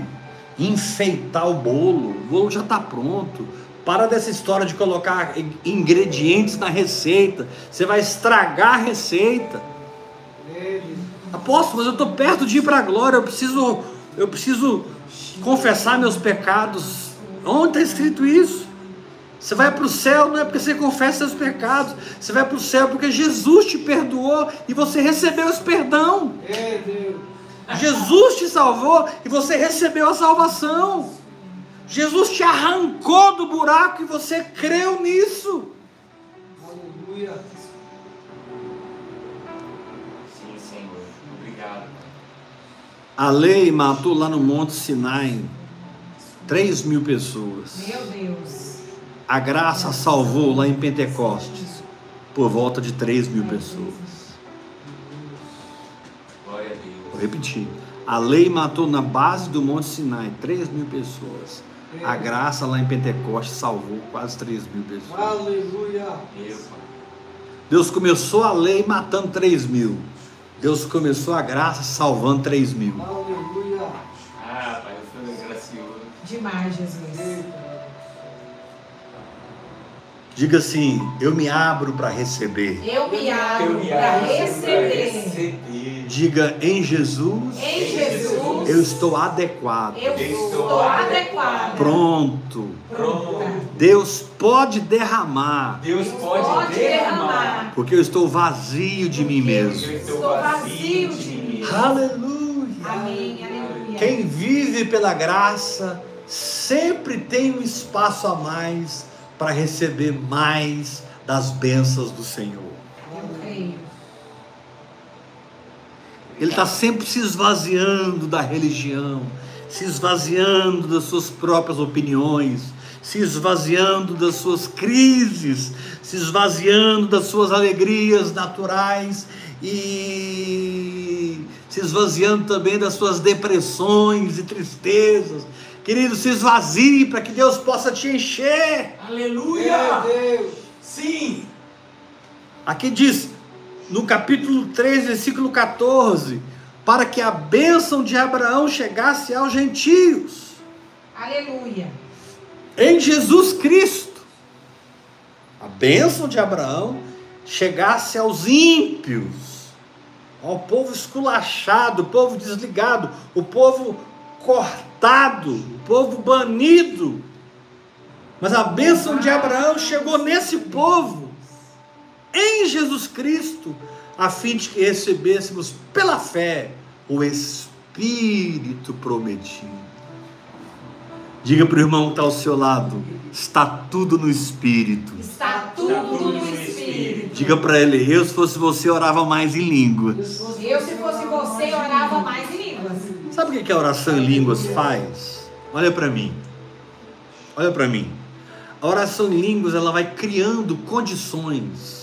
enfeitar o bolo. O bolo já está pronto. Para dessa história de colocar in- ingredientes na receita. Você vai estragar a receita. Apóstolo, mas eu estou perto de ir para a glória. Eu preciso, eu preciso confessar meus pecados. Onde está escrito isso? Você vai para o céu não é porque você confessa seus pecados. Você vai para o céu porque Jesus te perdoou e você recebeu esse perdão. Jesus te salvou e você recebeu a salvação. Jesus te arrancou do buraco e você creu nisso. Sim, A lei matou lá no Monte Sinai 3 mil pessoas. Meu Deus. A graça salvou lá em Pentecostes por volta de 3 mil pessoas. Vou repetir. A lei matou na base do Monte Sinai 3 mil pessoas. A graça lá em Pentecostes salvou quase 3 mil pessoas. Aleluia. Deus começou a lei matando 3 mil. Deus começou a graça salvando 3 mil. Aleluia. Ah, Pai, eu fui gracioso. Demais, Jesus. Diga assim: Eu me abro para receber. Eu me abro para abro pra receber. receber. Diga em Jesus, Em Jesus, eu estou adequado. eu estou adequada. Pronto. Pronto. Deus pode derramar, Deus pode, derramar. porque eu estou vazio de mim Eu mesmo. estou vazio de mim. Aleluia. Amém, aleluia. Quem vive pela graça sempre tem um espaço a mais para receber mais das bênçãos do Senhor. Ele está sempre se esvaziando da religião, se esvaziando das suas próprias opiniões, se esvaziando das suas crises, se esvaziando das suas alegrias naturais e se esvaziando também das suas depressões e tristezas. Querido, se esvazie para que Deus possa te encher. Aleluia! Deus. Sim! Aqui diz, no capítulo 3, versículo 14: para que a bênção de Abraão chegasse aos gentios, Aleluia. em Jesus Cristo. A bênção de Abraão chegasse aos ímpios, O povo esculachado, o povo desligado, o povo cortado, o povo banido. Mas a bênção de Abraão chegou nesse povo, em Jesus Cristo, a fim de que recebêssemos pela fé o Espírito prometido. Diga para o irmão que está ao seu lado: está tudo no Espírito. Está tudo no Espírito. Diga para ele: eu, se fosse você, orava mais em línguas. Eu, se fosse você, orava mais em línguas. Sabe o que que a oração em línguas faz? Olha para mim. Olha para mim. A oração em línguas ela vai criando condições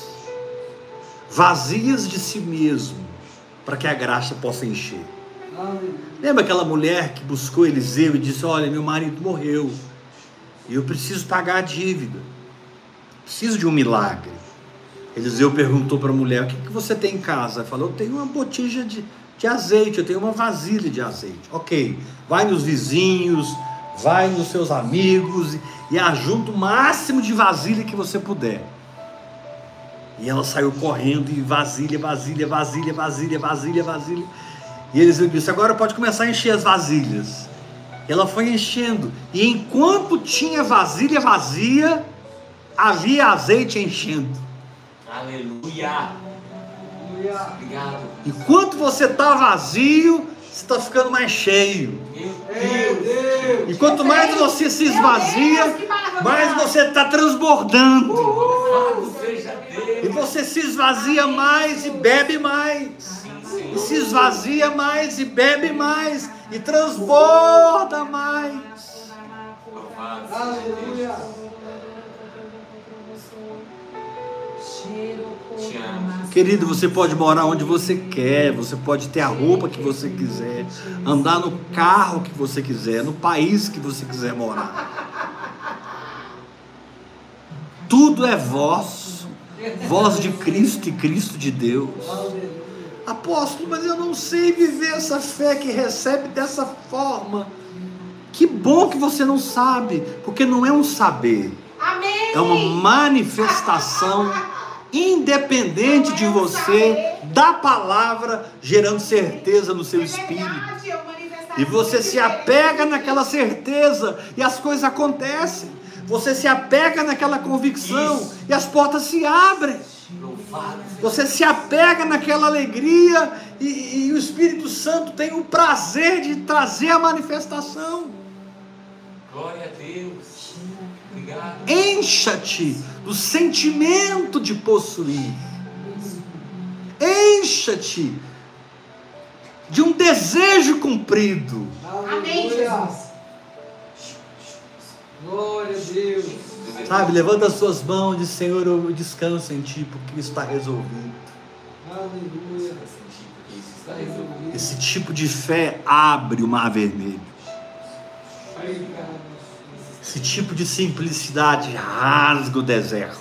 vazias de si mesmo para que a graça possa encher. Lembra aquela mulher que buscou Eliseu e disse: Olha, meu marido morreu e eu preciso pagar a dívida, preciso de um milagre. Eliseu perguntou para a mulher: O que, que você tem em casa? Ela falou: Eu tenho uma botija de, de azeite, eu tenho uma vasilha de azeite. Ok, vai nos vizinhos, vai nos seus amigos e, e ajunta o máximo de vasilha que você puder. E ela saiu correndo e vasilha, vasilha, vasilha, vasilha, vasilha, vasilha. E Eliseu disse: Agora pode começar a encher as vasilhas. Ela foi enchendo. E enquanto tinha vasilha vazia, havia azeite enchendo. Aleluia. Obrigado. Enquanto você está vazio, você está ficando mais cheio. E quanto mais você se esvazia, mais você está transbordando. E você se esvazia mais e bebe mais. E se esvazia mais e bebe mais. E transborda mais. Aleluia. Querido, você pode morar onde você quer, você pode ter a roupa que você quiser, andar no carro que você quiser, no país que você quiser morar. Tudo é vosso, voz de Cristo e Cristo de Deus. Apóstolo, mas eu não sei viver essa fé que recebe dessa forma. Que bom que você não sabe, porque não é um saber, Amém. é uma manifestação independente de você da palavra, gerando certeza no seu espírito. E você se apega naquela certeza e as coisas acontecem. Você se apega naquela convicção e as portas se abrem. Você se apega naquela alegria e, e o Espírito Santo tem o prazer de trazer a manifestação. Glória a Deus. Encha-te do sentimento de possuir. Encha-te de um desejo cumprido. Amém, Jesus. Glória a Deus. Sabe, levanta as suas mãos e diz, Senhor, eu descanso em Ti, porque isso está resolvido. Aleluia. Sentir porque isso está resolvido. Esse tipo de fé abre o mar vermelho. Obrigado. Esse tipo de simplicidade rasga o deserto.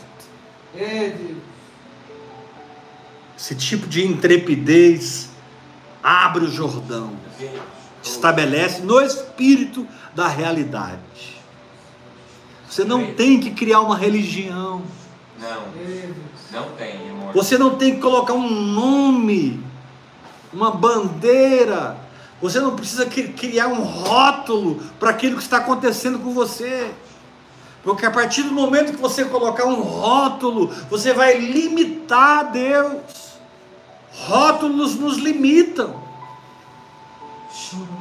Esse tipo de intrepidez abre o Jordão. Estabelece no espírito da realidade. Você não tem que criar uma religião. Não, não tem, amor. Você não tem que colocar um nome, uma bandeira. Você não precisa cri- criar um rótulo para aquilo que está acontecendo com você. Porque a partir do momento que você colocar um rótulo, você vai limitar Deus. Rótulos nos limitam.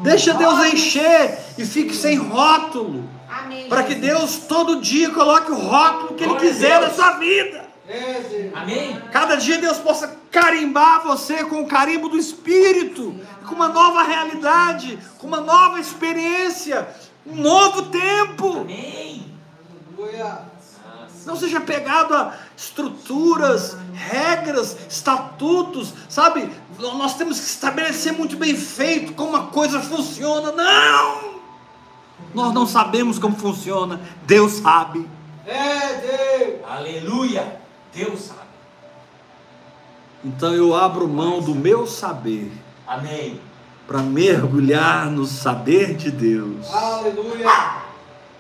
Deixa Deus encher e fique sem rótulo. Para que Deus todo dia coloque o rótulo que Ele quiser na sua vida. Amém? Cada dia Deus possa carimbar você com o carimbo do Espírito, com uma nova realidade, com uma nova experiência, um novo tempo. Amém. Não seja pegado a estruturas, regras, estatutos, sabe? Nós temos que estabelecer muito bem feito como a coisa funciona. Não! Nós não sabemos como funciona, Deus sabe. É Deus. Aleluia. Deus sabe. Então eu abro mão do meu saber Amém. para mergulhar no saber de Deus, Aleluia.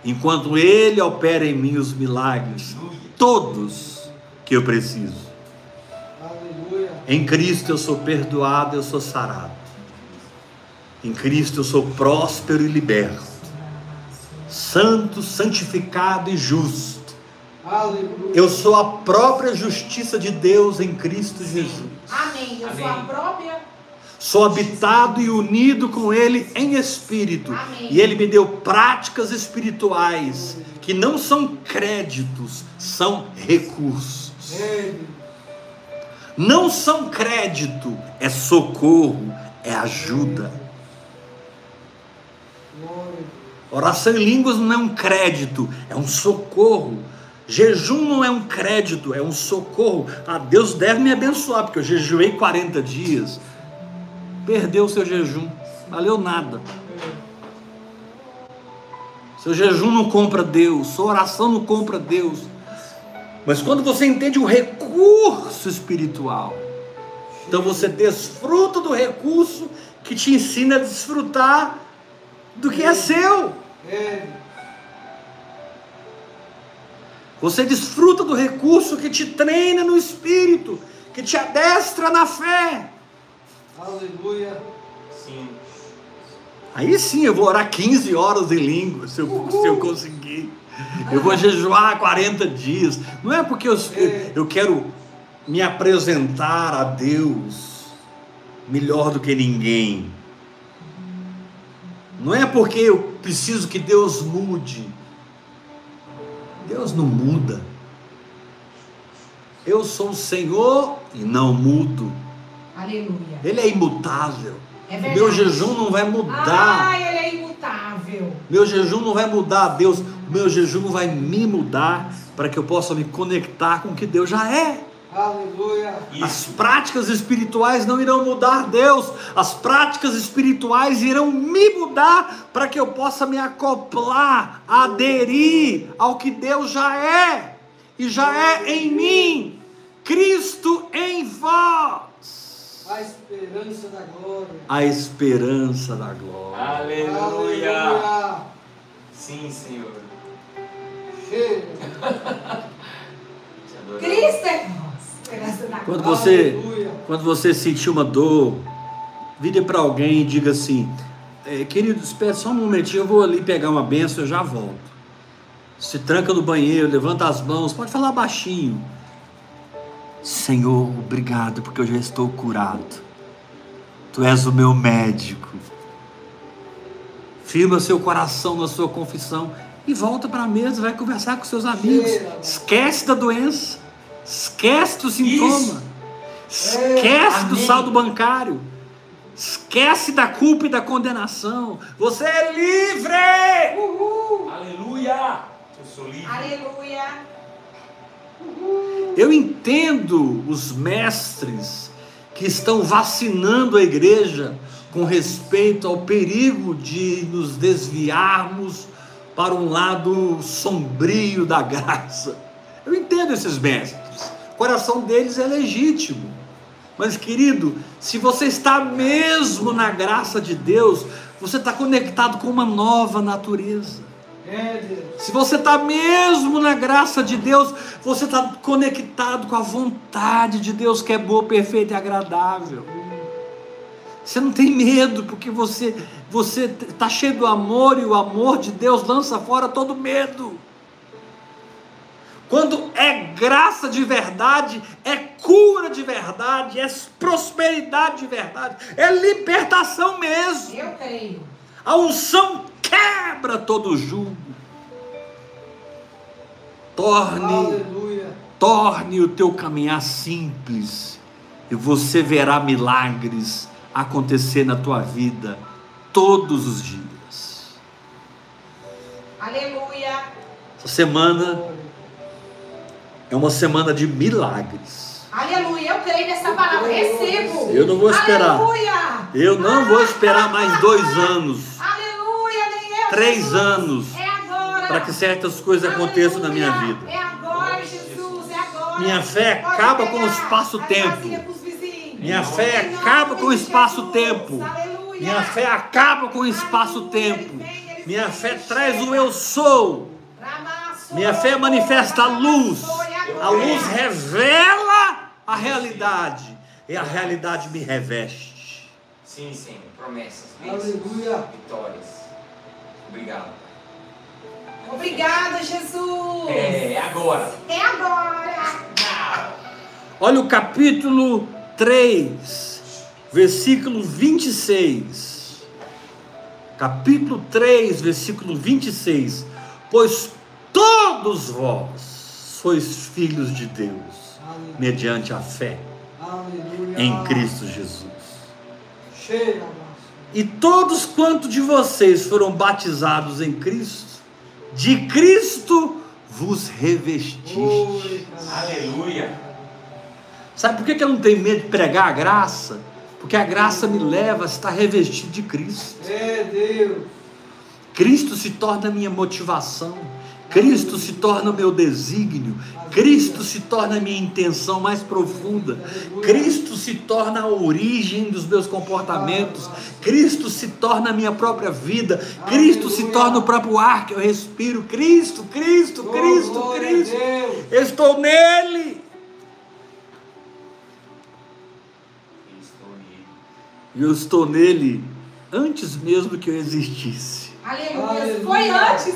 enquanto Ele opera em mim os milagres, todos que eu preciso. Aleluia. Em Cristo eu sou perdoado, eu sou sarado. Em Cristo eu sou próspero e liberto. Santo, santificado e justo. Aleluia. Eu sou a própria justiça de Deus em Cristo Jesus. Amém. Eu sou a Amém. própria. Sou habitado e unido com Ele em espírito. Amém. E Ele me deu práticas espirituais que não são créditos, são recursos. Não são crédito, é socorro, é ajuda. Oração em línguas não é um crédito, é um socorro. Jejum não é um crédito, é um socorro. Ah, Deus deve me abençoar, porque eu jejuei 40 dias. Perdeu o seu jejum, valeu nada. Seu jejum não compra Deus, sua oração não compra Deus. Mas quando você entende o recurso espiritual, então você desfruta do recurso que te ensina a desfrutar do que é seu. É, Você desfruta do recurso que te treina no espírito, que te adestra na fé. aleluia. Sim. Aí sim eu vou orar 15 horas em língua, se eu, se eu conseguir. Eu vou jejuar 40 dias. Não é porque eu, eu quero me apresentar a Deus melhor do que ninguém. Não é porque eu preciso que Deus mude. Deus não muda. Eu sou o Senhor e não mudo. Aleluia. Ele é imutável. É meu jejum não vai mudar. Ai, ele é imutável. Meu jejum não vai mudar Deus, meu jejum vai me mudar para que eu possa me conectar com o que Deus já é. Aleluia. As práticas espirituais não irão mudar Deus, as práticas espirituais irão me mudar para que eu possa me acoplar, aderir ao que Deus já é e já é em mim. Cristo em vós, A esperança da glória. a esperança da glória. Aleluia. Aleluia. Sim, Senhor. Cheio. Cristo é Quando você, quando você sentir uma dor, vire para alguém e diga assim: "É, querido, espere só um momentinho, eu vou ali pegar uma benção, eu já volto. Se tranca no banheiro, levanta as mãos, pode falar baixinho. Senhor, obrigado porque eu já estou curado. Tu és o meu médico. Firma seu coração na sua confissão e volta para a mesa, vai conversar com seus amigos. Esquece da doença, esquece do sintoma, esquece do Amém. saldo bancário, esquece da culpa e da condenação. Você é livre! Uhul. Aleluia. Eu sou livre. Aleluia. Eu entendo os mestres que estão vacinando a igreja com respeito ao perigo de nos desviarmos para um lado sombrio da graça. Eu entendo esses mestres. O coração deles é legítimo. Mas, querido, se você está mesmo na graça de Deus, você está conectado com uma nova natureza. É. Se você está mesmo na graça de Deus, você está conectado com a vontade de Deus que é boa, perfeita e agradável. Você não tem medo, porque você você está cheio do amor e o amor de Deus lança fora todo medo. Quando é graça de verdade, é cura de verdade, é prosperidade de verdade, é libertação mesmo. Eu creio. A unção quebra todo jugo. Torne, Aleluia. torne o teu caminhar simples e você verá milagres acontecer na tua vida todos os dias. Aleluia. Essa semana é uma semana de milagres. Aleluia. Eu creio nessa palavra. Recebo. Eu não vou esperar. Aleluia. Eu não vou esperar mais dois anos, Aleluia. Nem eu. três Jesus. anos, É agora. para que certas coisas aconteçam na minha Aleluia. vida. É agora, Jesus. É agora. Minha fé Pode acaba com o espaço-tempo. Minha fé acaba com o espaço-tempo. Aleluia. Minha fé acaba com o espaço-tempo. Minha fé traz o eu sou. Minha fé manifesta a luz. A luz revela a realidade. e a realidade me reveste. Sim, Senhor. Promessas, bênçãos, Aleluia. vitórias. Obrigado. Obrigada, Jesus. É, agora. É agora. Olha o capítulo 3, versículo 26. Capítulo 3, versículo 26. Pois todos vós sois filhos de Deus, Aleluia. mediante a fé Aleluia. em Cristo Jesus. Cheira. E todos quanto de vocês foram batizados em Cristo, de Cristo vos revestiste. Oi, Aleluia. Sabe por que que eu não tenho medo de pregar a graça? Porque a graça me leva a estar revestido de Cristo. É Deus. Cristo se torna a minha motivação. Cristo se torna o meu desígnio. Cristo se torna a minha intenção mais profunda. Cristo se torna a origem dos meus comportamentos. Cristo se torna a minha própria vida. Cristo se torna o próprio ar que eu respiro. Cristo, Cristo, Cristo, Cristo. Eu estou nele. Estou nele. Eu estou nele antes mesmo que eu existisse. Aleluia. Aleluia. Foi antes.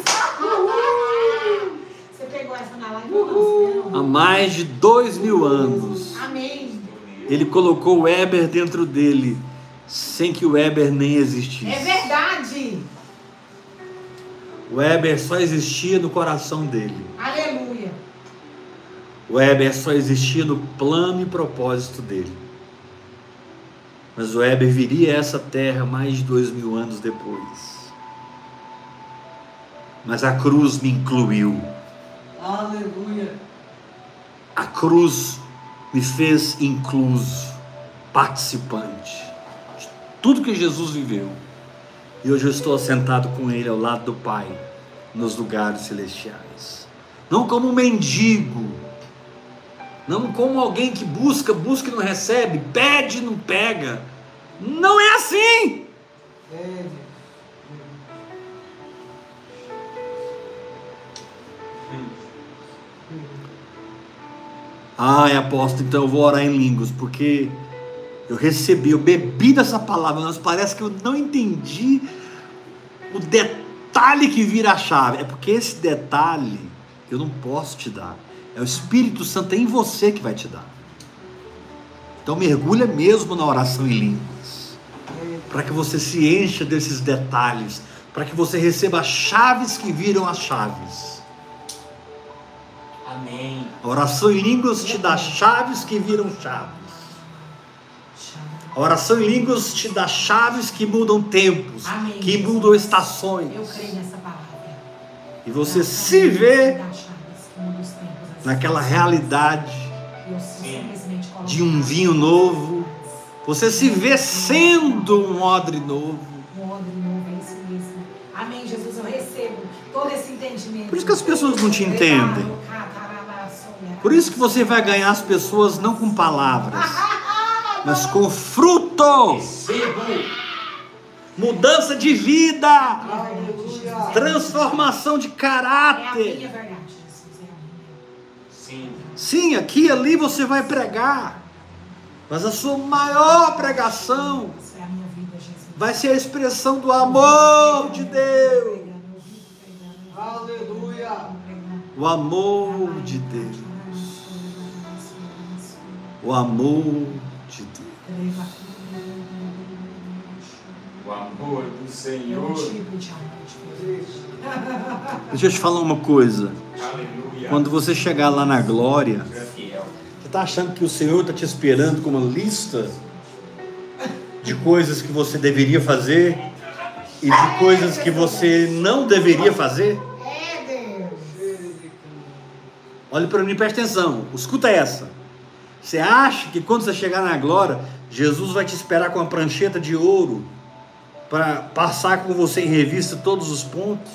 Você pegou essa na live? Não, Há mais de dois mil anos. Amém. Ele colocou o Weber dentro dele, sem que o Weber nem existisse. É verdade. O Weber só existia no coração dele. Aleluia. O Weber só existia no plano e propósito dele. Mas o Weber viria a essa terra mais de dois mil anos depois. Mas a cruz me incluiu. Aleluia. A cruz me fez incluso, participante de tudo que Jesus viveu. E hoje eu estou sentado com Ele ao lado do Pai, nos lugares celestiais. Não como um mendigo, não como alguém que busca, busca e não recebe, pede e não pega. Não é assim! É Ai, apóstolo, então eu vou orar em línguas, porque eu recebi, eu bebi dessa palavra, mas parece que eu não entendi o detalhe que vira a chave. É porque esse detalhe eu não posso te dar. É o Espírito Santo em você que vai te dar. Então mergulha mesmo na oração em línguas, para que você se encha desses detalhes, para que você receba as chaves que viram as chaves. Amém. A oração em línguas te dá chaves que viram chaves. A oração em línguas te dá chaves que mudam tempos, Amém. que mudam estações. Eu creio nessa palavra. E você se vê naquela realidade de um vinho novo. Você se vê sendo um odre novo. Um odre novo, é isso mesmo. Amém, Jesus, eu recebo todo esse entendimento. Por isso que as pessoas não te entendem. Por isso que você vai ganhar as pessoas não com palavras, mas com fruto, Recebo. mudança de vida, transformação de É caráter. É a minha. Sim. Sim, aqui e ali você vai pregar, mas a sua maior pregação é vai ser a expressão do amor de Deus. Aleluia. O amor de Deus. O amor de Deus. O amor do Senhor. Deixa eu te falar uma coisa. Aleluia. Quando você chegar lá na glória, Deus é você está achando que o Senhor está te esperando com uma lista de coisas que você deveria fazer e de coisas que você não deveria fazer? É Deus. Olhe para mim, preste atenção. Escuta essa. Você acha que quando você chegar na glória, Jesus vai te esperar com uma prancheta de ouro para passar com você em revista todos os pontos?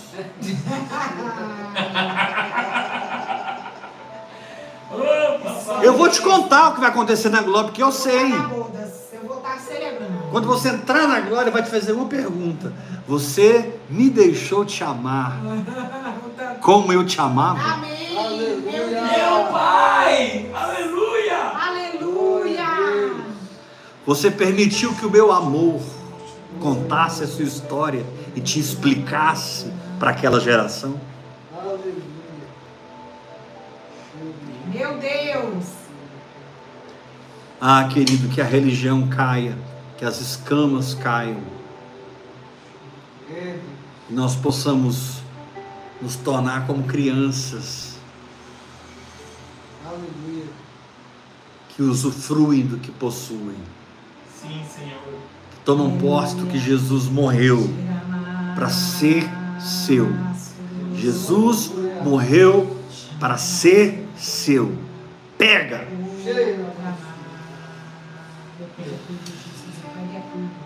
Eu vou te contar o que vai acontecer na glória, porque eu sei. Quando você entrar na glória, vai te fazer uma pergunta: Você me deixou te amar como eu te amava? Amém. Aleluia. Meu Pai. Aleluia. Você permitiu que o meu amor contasse a sua história e te explicasse para aquela geração. Meu Deus. Ah, querido, que a religião caia, que as escamas caiam, É, e nós possamos nos tornar como crianças aleluia. que usufruem do que possuem, que tomam posse do que Jesus morreu para ser seu. Jesus morreu para ser seu. Pega!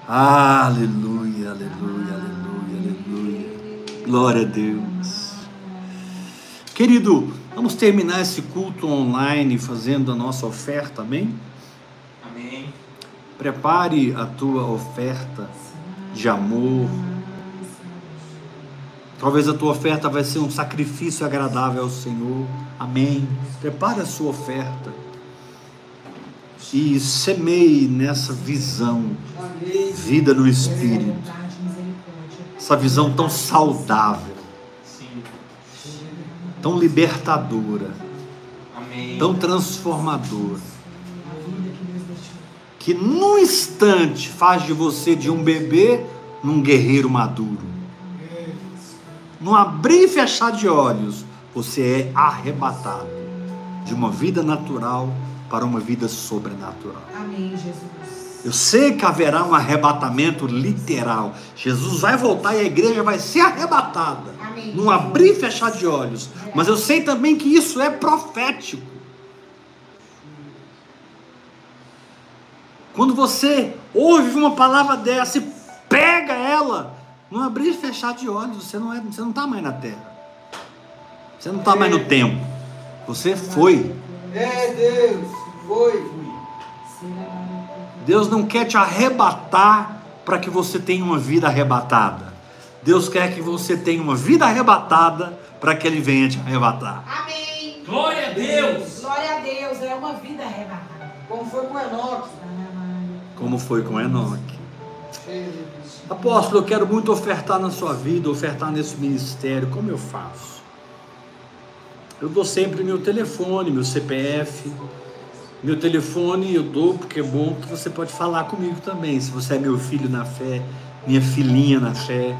Aleluia, aleluia, aleluia, aleluia. Glória a Deus. Querido, vamos terminar esse culto online fazendo a nossa oferta? Amém. Prepare a tua oferta de amor. Talvez a tua oferta vai ser um sacrifício agradável ao Senhor. Amém. Prepare a sua oferta. E semeie nessa visão, vida no Espírito. Essa visão tão saudável, tão libertadora, tão transformadora, que num instante faz de você de um bebê num guerreiro maduro. Num abrir e fechar de olhos, você é arrebatado de uma vida natural para uma vida sobrenatural. Amém, Jesus. Eu sei que haverá um arrebatamento literal. Jesus vai voltar e a igreja vai ser arrebatada. Amém. Num abrir e fechar de olhos. Mas eu sei também que isso é profético. Quando você ouve uma palavra dessa e pega ela, num abrir e fechar de olhos, você não é, você não está mais na terra. Você não está mais no tempo. Você foi. É Deus. Foi. Deus não quer te arrebatar para que você tenha uma vida arrebatada. Deus quer que você tenha uma vida arrebatada para que Ele venha te arrebatar. Amém. Glória a Deus. Glória a Deus. É uma vida arrebatada. Como foi com Enoque. Como foi com Enoque. Apóstolo, eu quero muito ofertar na sua vida, ofertar nesse ministério. Como eu faço? Eu dou sempre meu telefone, meu CPF. Meu telefone eu dou porque é bom que você pode falar comigo também. Se você é meu filho na fé, minha filhinha na fé.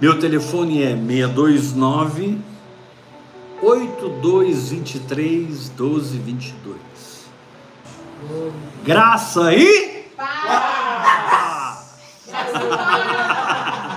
Meu telefone é 629 8223 1222. Graça e Paz. paz.